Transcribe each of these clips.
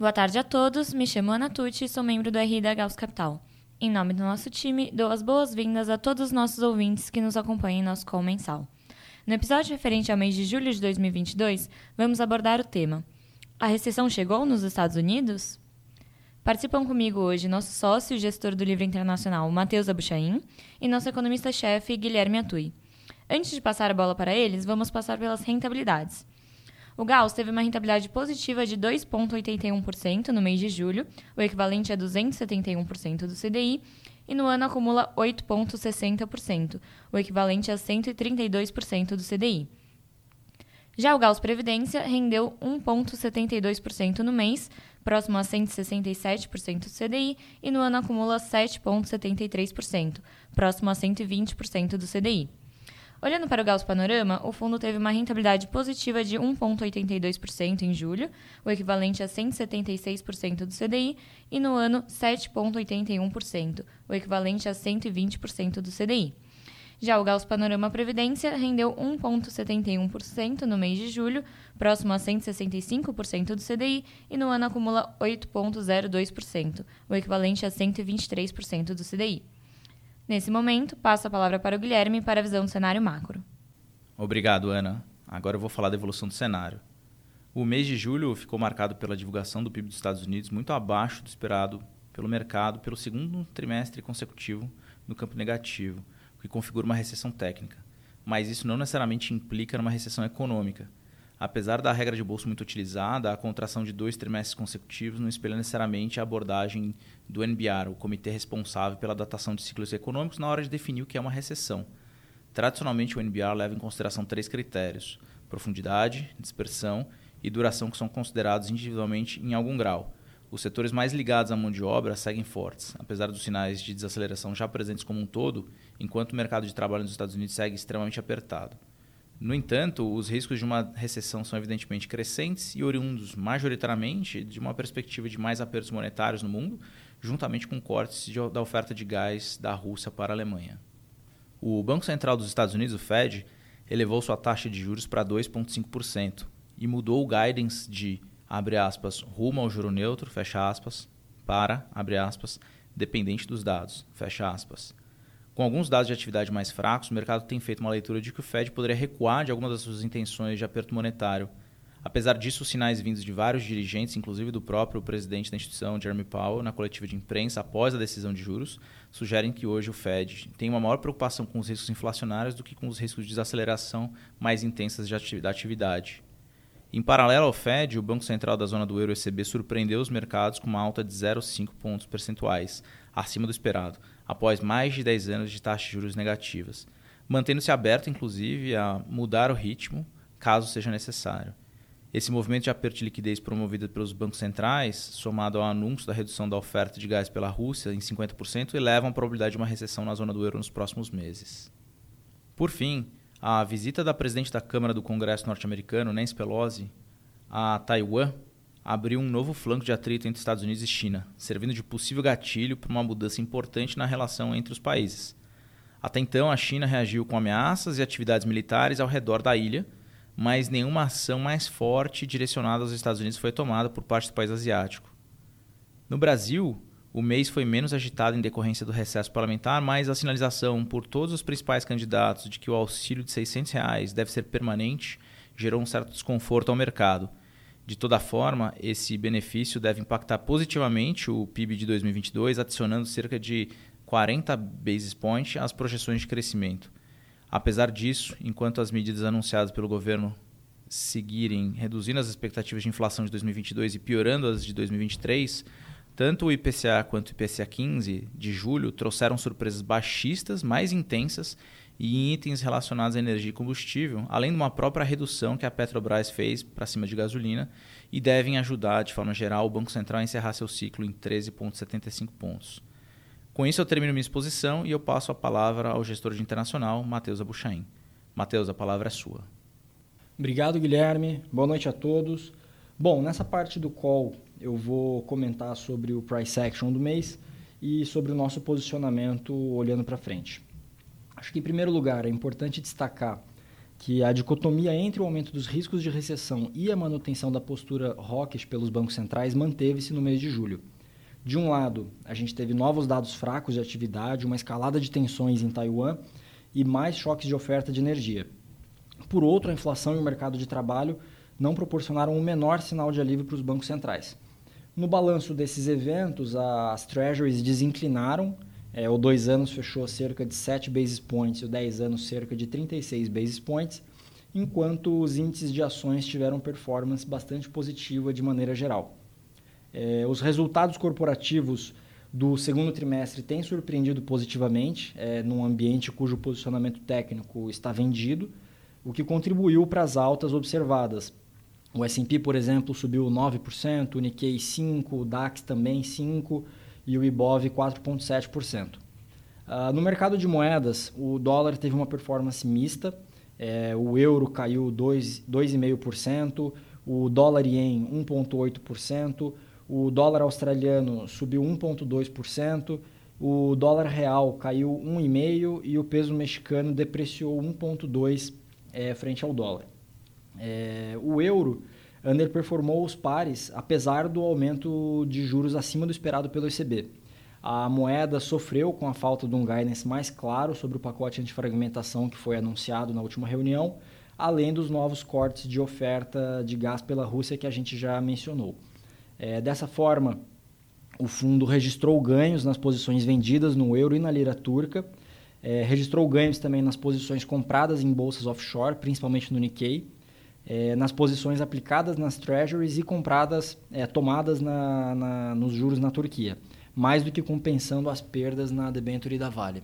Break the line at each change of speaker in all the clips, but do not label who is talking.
Boa tarde a todos, me chamo Ana Tucci e sou membro do RI da Gauss Capital. Em nome do nosso time, dou as boas-vindas a todos os nossos ouvintes que nos acompanham em nosso call mensal. No episódio referente ao mês de julho de 2022, vamos abordar o tema: A recessão chegou nos Estados Unidos? Participam comigo hoje nosso sócio e gestor do livro internacional, Matheus Abuchain, e nosso economista-chefe, Guilherme Atui. Antes de passar a bola para eles, vamos passar pelas rentabilidades. O Gauss teve uma rentabilidade positiva de 2,81% no mês de julho, o equivalente a 271% do CDI, e no ano acumula 8,60%, o equivalente a 132% do CDI. Já o Gauss Previdência rendeu 1,72% no mês, próximo a 167% do CDI, e no ano acumula 7,73%, próximo a 120% do CDI. Olhando para o Gauss Panorama, o fundo teve uma rentabilidade positiva de 1,82% em julho, o equivalente a 176% do CDI, e no ano 7,81%, o equivalente a 120% do CDI. Já o Gauss Panorama Previdência rendeu 1,71% no mês de julho, próximo a 165% do CDI, e no ano acumula 8,02%, o equivalente a 123% do CDI. Nesse momento, passo a palavra para o Guilherme para a visão do cenário macro.
Obrigado, Ana. Agora eu vou falar da evolução do cenário. O mês de julho ficou marcado pela divulgação do PIB dos Estados Unidos muito abaixo do esperado pelo mercado pelo segundo trimestre consecutivo no campo negativo, o que configura uma recessão técnica. Mas isso não necessariamente implica numa recessão econômica. Apesar da regra de bolso muito utilizada, a contração de dois trimestres consecutivos não espelha necessariamente a abordagem do NBR, o comitê responsável pela datação de ciclos econômicos, na hora de definir o que é uma recessão. Tradicionalmente, o NBR leva em consideração três critérios: profundidade, dispersão e duração, que são considerados individualmente em algum grau. Os setores mais ligados à mão de obra seguem fortes, apesar dos sinais de desaceleração já presentes como um todo, enquanto o mercado de trabalho nos Estados Unidos segue extremamente apertado. No entanto, os riscos de uma recessão são evidentemente crescentes e oriundos majoritariamente de uma perspectiva de mais apertos monetários no mundo, juntamente com cortes de, da oferta de gás da Rússia para a Alemanha. O Banco Central dos Estados Unidos, o Fed, elevou sua taxa de juros para 2,5% e mudou o guidance de, abre aspas, rumo ao juro neutro, fecha aspas, para, abre aspas, dependente dos dados, fecha aspas. Com alguns dados de atividade mais fracos, o mercado tem feito uma leitura de que o Fed poderia recuar de algumas das suas intenções de aperto monetário. Apesar disso, os sinais vindos de vários dirigentes, inclusive do próprio presidente da instituição, Jeremy Powell, na coletiva de imprensa após a decisão de juros, sugerem que hoje o Fed tem uma maior preocupação com os riscos inflacionários do que com os riscos de desaceleração mais intensas da atividade. Em paralelo ao Fed, o Banco Central da zona do euro ECB surpreendeu os mercados com uma alta de 0,5 pontos percentuais, acima do esperado, após mais de 10 anos de taxas de juros negativas, mantendo-se aberto, inclusive, a mudar o ritmo caso seja necessário. Esse movimento de aperto de liquidez promovido pelos bancos centrais, somado ao anúncio da redução da oferta de gás pela Rússia em 50%, eleva a probabilidade de uma recessão na zona do euro nos próximos meses. Por fim, a visita da presidente da Câmara do Congresso norte-americano, Nancy Pelosi, a Taiwan abriu um novo flanco de atrito entre Estados Unidos e China, servindo de possível gatilho para uma mudança importante na relação entre os países. Até então, a China reagiu com ameaças e atividades militares ao redor da ilha, mas nenhuma ação mais forte direcionada aos Estados Unidos foi tomada por parte do país asiático. No Brasil, o mês foi menos agitado em decorrência do recesso parlamentar, mas a sinalização por todos os principais candidatos de que o auxílio de 600 reais deve ser permanente gerou um certo desconforto ao mercado de toda forma, esse benefício deve impactar positivamente o PIB de 2022, adicionando cerca de 40 basis points às projeções de crescimento. Apesar disso, enquanto as medidas anunciadas pelo governo seguirem reduzindo as expectativas de inflação de 2022 e piorando as de 2023, tanto o IPCA quanto o IPCA 15 de julho trouxeram surpresas baixistas mais intensas e itens relacionados à energia e combustível, além de uma própria redução que a Petrobras fez para cima de gasolina e devem ajudar, de forma geral, o Banco Central a encerrar seu ciclo em 13,75 pontos. Com isso, eu termino minha exposição e eu passo a palavra ao gestor de internacional, Matheus Abuchain. Matheus, a palavra é sua.
Obrigado, Guilherme. Boa noite a todos. Bom, nessa parte do call eu vou comentar sobre o price action do mês e sobre o nosso posicionamento olhando para frente. Acho que, em primeiro lugar, é importante destacar que a dicotomia entre o aumento dos riscos de recessão e a manutenção da postura hawkish pelos bancos centrais manteve-se no mês de julho. De um lado, a gente teve novos dados fracos de atividade, uma escalada de tensões em Taiwan e mais choques de oferta de energia. Por outro, a inflação e o mercado de trabalho não proporcionaram o menor sinal de alívio para os bancos centrais. No balanço desses eventos, as treasuries desinclinaram é, o 2 anos fechou cerca de 7 basis points e o 10 anos cerca de 36 basis points, enquanto os índices de ações tiveram performance bastante positiva de maneira geral. É, os resultados corporativos do segundo trimestre têm surpreendido positivamente, é, num ambiente cujo posicionamento técnico está vendido, o que contribuiu para as altas observadas. O S&P, por exemplo, subiu 9%, o Nikkei 5%, o DAX também 5%, e o Ibov 4,7%. Uh, no mercado de moedas, o dólar teve uma performance mista, é, o euro caiu 2,5%, o dólar ien 1,8%, o dólar australiano subiu 1,2%, o dólar real caiu 1,5% e o peso mexicano depreciou 1,2% é, frente ao dólar. É, o euro underperformou os pares, apesar do aumento de juros acima do esperado pelo ECB. A moeda sofreu com a falta de um guidance mais claro sobre o pacote antifragmentação que foi anunciado na última reunião, além dos novos cortes de oferta de gás pela Rússia que a gente já mencionou. É, dessa forma, o fundo registrou ganhos nas posições vendidas no euro e na lira turca, é, registrou ganhos também nas posições compradas em bolsas offshore, principalmente no Nikkei, é, nas posições aplicadas nas treasuries e compradas, é, tomadas na, na, nos juros na Turquia, mais do que compensando as perdas na debenture da Vale.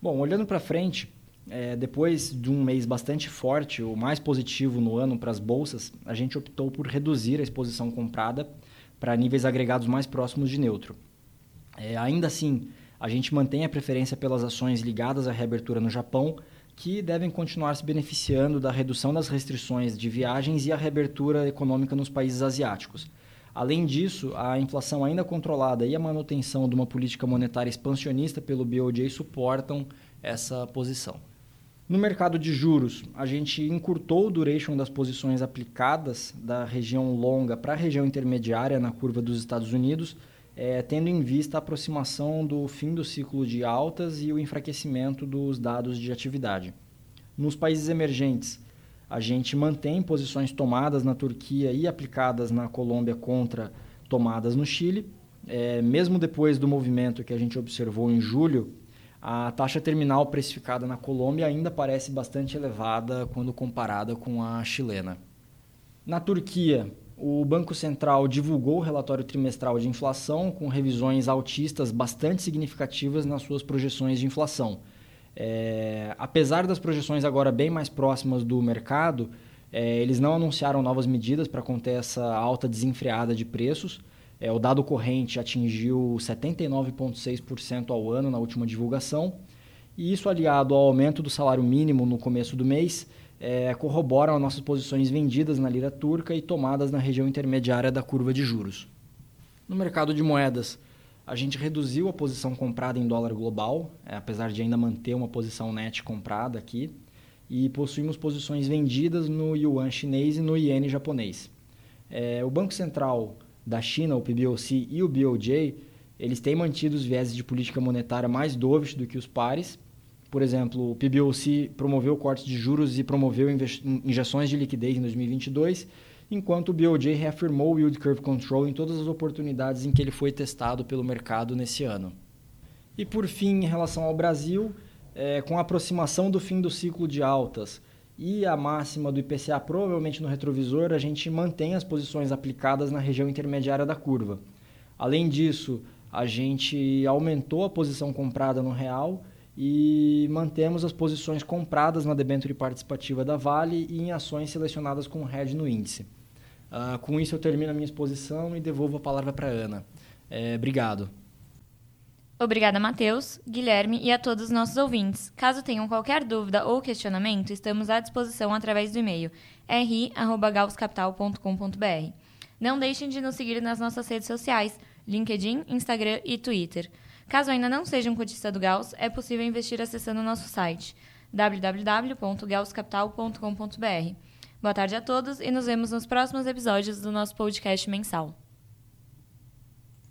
Bom, olhando para frente, é, depois de um mês bastante forte, o mais positivo no ano para as bolsas, a gente optou por reduzir a exposição comprada para níveis agregados mais próximos de neutro. É, ainda assim, a gente mantém a preferência pelas ações ligadas à reabertura no Japão, que devem continuar se beneficiando da redução das restrições de viagens e a reabertura econômica nos países asiáticos. Além disso, a inflação ainda controlada e a manutenção de uma política monetária expansionista pelo BOJ suportam essa posição. No mercado de juros, a gente encurtou o duration das posições aplicadas da região longa para a região intermediária na curva dos Estados Unidos, é, tendo em vista a aproximação do fim do ciclo de altas e o enfraquecimento dos dados de atividade. Nos países emergentes, a gente mantém posições tomadas na Turquia e aplicadas na Colômbia contra tomadas no Chile. É, mesmo depois do movimento que a gente observou em julho, a taxa terminal precificada na Colômbia ainda parece bastante elevada quando comparada com a chilena. Na Turquia, o Banco Central divulgou o relatório trimestral de inflação com revisões altistas bastante significativas nas suas projeções de inflação. É, apesar das projeções agora bem mais próximas do mercado, é, eles não anunciaram novas medidas para conter essa alta desenfreada de preços. É, o dado corrente atingiu 79,6% ao ano na última divulgação. E isso aliado ao aumento do salário mínimo no começo do mês, é, corroboram nossas posições vendidas na lira turca e tomadas na região intermediária da curva de juros. No mercado de moedas, a gente reduziu a posição comprada em dólar global, é, apesar de ainda manter uma posição net comprada aqui, e possuímos posições vendidas no yuan chinês e no iene japonês. É, o Banco Central da China, o PBOC e o BOJ, eles têm mantido os vieses de política monetária mais dovish do que os pares, por exemplo, o PBOC promoveu cortes de juros e promoveu injeções de liquidez em 2022, enquanto o BOJ reafirmou o Yield Curve Control em todas as oportunidades em que ele foi testado pelo mercado nesse ano. E por fim, em relação ao Brasil, é, com a aproximação do fim do ciclo de altas e a máxima do IPCA provavelmente no retrovisor, a gente mantém as posições aplicadas na região intermediária da curva. Além disso, a gente aumentou a posição comprada no real e mantemos as posições compradas na debênture participativa da Vale e em ações selecionadas com hedge no índice. Uh, com isso eu termino a minha exposição e devolvo a palavra para a Ana. É, obrigado.
Obrigada, Matheus, Guilherme e a todos os nossos ouvintes. Caso tenham qualquer dúvida ou questionamento, estamos à disposição através do e-mail ri.gauscapital.com.br. Não deixem de nos seguir nas nossas redes sociais, LinkedIn, Instagram e Twitter. Caso ainda não seja um cotista do Gauss, é possível investir acessando o nosso site www.gauscapital.com.br. Boa tarde a todos e nos vemos nos próximos episódios do nosso podcast mensal.